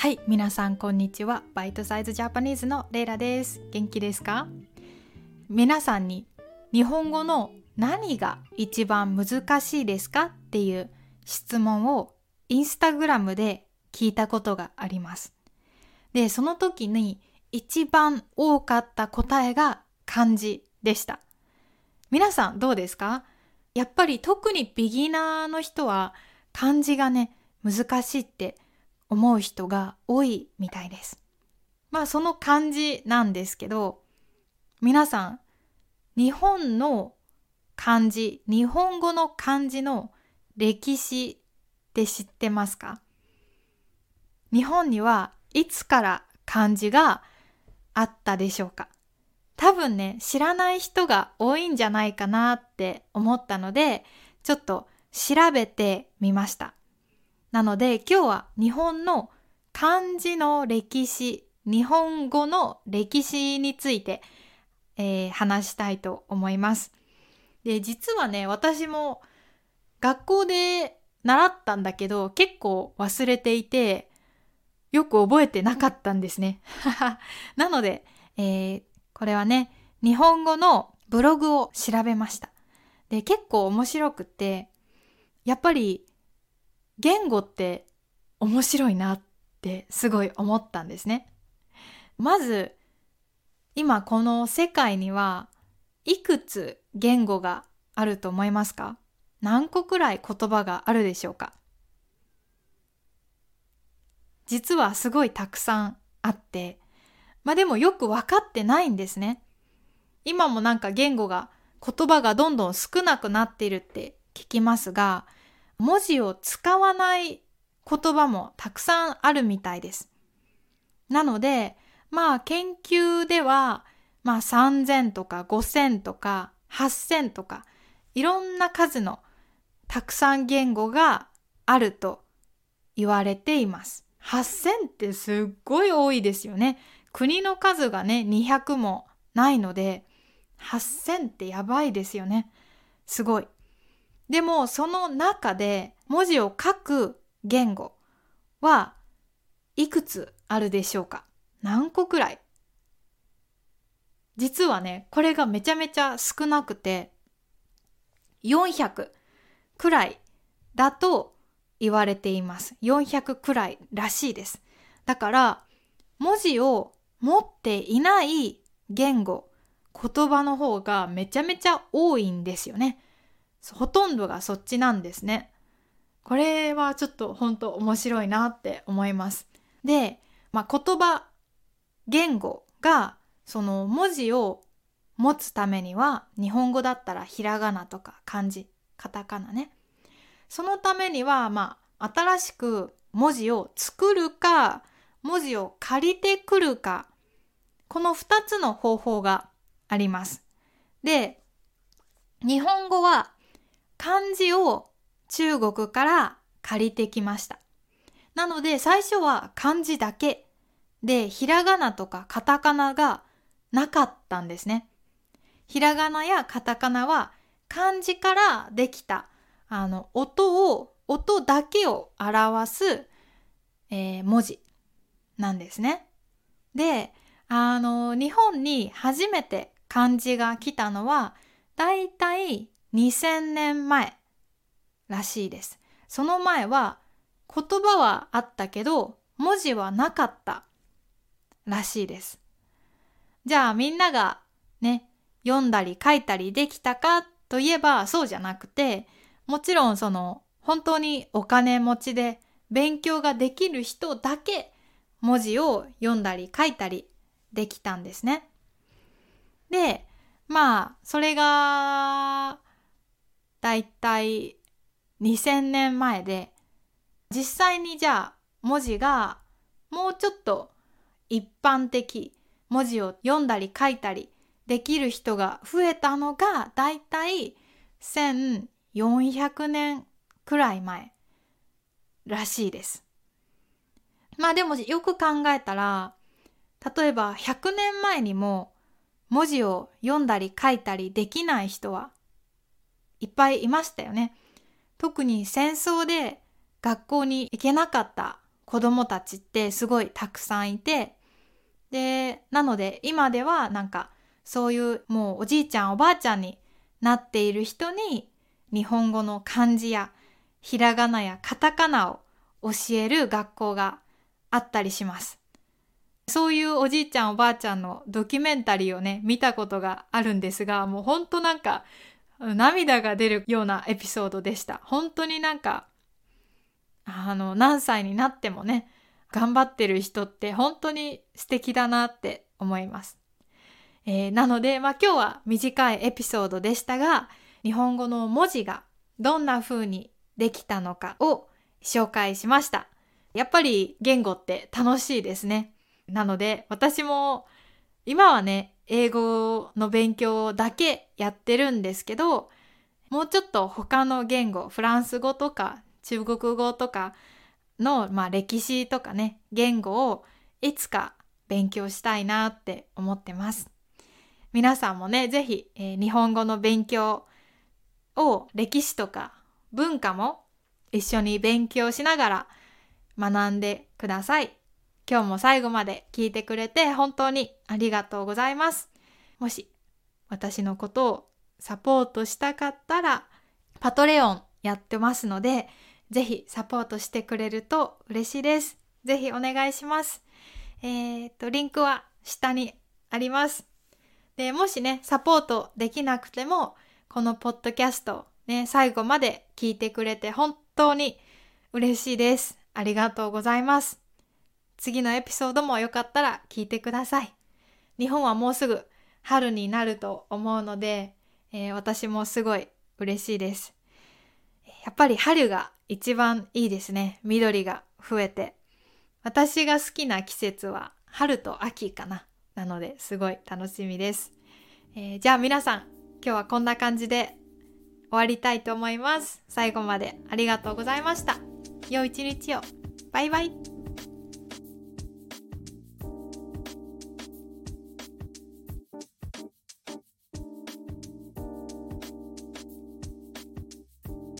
はい皆さんこんにちは。バイトサイズジャパニーズのレイラです。元気ですか？皆さんに日本語の何が一番難しいですか？っていう質問をインスタグラムで聞いたことがあります。でその時に一番多かった答えが漢字でした。皆さんどうですか？やっぱり特にビギナーの人は漢字がね難しいって思う人が多いみたいです。まあその漢字なんですけど皆さん日本の漢字日本語の漢字の歴史って知ってますか？日本にはいつから漢字があったでしょうか？多分ね知らない人が多いんじゃないかなって思ったのでちょっと調べてみました。なので今日は日本の漢字の歴史、日本語の歴史について、えー、話したいと思います。で、実はね、私も学校で習ったんだけど結構忘れていてよく覚えてなかったんですね。なので、えー、これはね、日本語のブログを調べました。で、結構面白くって、やっぱり言語って面白いなってすごい思ったんですね。まず今この世界にはいくつ言語があると思いますか？何個くらい言葉があるでしょうか？実はすごいたくさんあってまあでもよく分かってないんですね。今もなんか言語が言葉がどんどん少なくなっているって聞きますが文字を使わない言葉もたくさんあるみたいです。なので、まあ研究では、まあ3000とか5000とか8000とかいろんな数のたくさん言語があると言われています。8000ってすっごい多いですよね。国の数がね、200もないので、8000ってやばいですよね。すごい。でもその中で文字を書く言語はいくつあるでしょうか？何個くらい？実はねこれがめちゃめちゃ少なくて400くらいだと言われています。400くらいらしいです。だから文字を持っていない言語言葉の方がめちゃめちゃ多いんですよね。ほとんどがそっちなんですね。これはちょっと本当面白いなって思います。で、まあ、言葉、言語がその文字を持つためには日本語だったらひらがなとか漢字、カタカナね。そのためにはまあ新しく文字を作るか文字を借りてくるかこの2つの方法があります。で日本語は漢字を中国から借りてきました。なので最初は漢字だけでひらがなとかカタカナがなかったんですね。ひらがなやカタカナは漢字からできたあの音を音だけを表す、えー、文字なんですね。であの日本に初めて漢字が来たのはだいたい2000年前らしいです。その前は言葉はあったけど文字はなかったらしいです。じゃあみんながね、読んだり書いたりできたかといえばそうじゃなくて、もちろんその本当にお金持ちで勉強ができる人だけ文字を読んだり書いたりできたんですね。で、まあ、それがだいたい2000年前で実際にじゃあ文字がもうちょっと一般的文字を読んだり書いたりできる人が増えたのがだいたい1400年くらい前らしいです。まあでもよく考えたら例えば100年前にも文字を読んだり書いたりできない人はいっぱいいましたよね。特に戦争で学校に行けなかった子供たちってすごいたくさんいて、で、なので今ではなんかそういうもうおじいちゃんおばあちゃんになっている人に日本語の漢字やひらがなやカタカナを教える学校があったりします。そういうおじいちゃんおばあちゃんのドキュメンタリーをね、見たことがあるんですが、もうほんとなんか涙が出るようなエピソードでした。本当になんか、あの、何歳になってもね、頑張ってる人って本当に素敵だなって思います。えー、なので、まあ今日は短いエピソードでしたが、日本語の文字がどんな風にできたのかを紹介しました。やっぱり言語って楽しいですね。なので私も今はね、英語の勉強だけやってるんですけど、もうちょっと他の言語、フランス語とか中国語とかの、まあ、歴史とかね、言語をいつか勉強したいなって思ってます。皆さんもね、ぜひ、えー、日本語の勉強を歴史とか文化も一緒に勉強しながら学んでください。今日も最後まで聞いてくれて本当にありがとうございます。もし私のことをサポートしたかったらパトレオンやってますのでぜひサポートしてくれると嬉しいです。ぜひお願いします。えー、っと、リンクは下にあります。で、もしね、サポートできなくても、このポッドキャスト、ね、最後まで聞いてくれて本当に嬉しいです。ありがとうございます。次のエピソードもよかったら聞いてください。日本はもうすぐ春になると思うので、えー、私もすごい嬉しいです。やっぱり春が一番いいですね。緑が増えて。私が好きな季節は春と秋かな。なのですごい楽しみです。えー、じゃあ皆さん、今日はこんな感じで終わりたいと思います。最後までありがとうございました。良い一日を。バイバイ。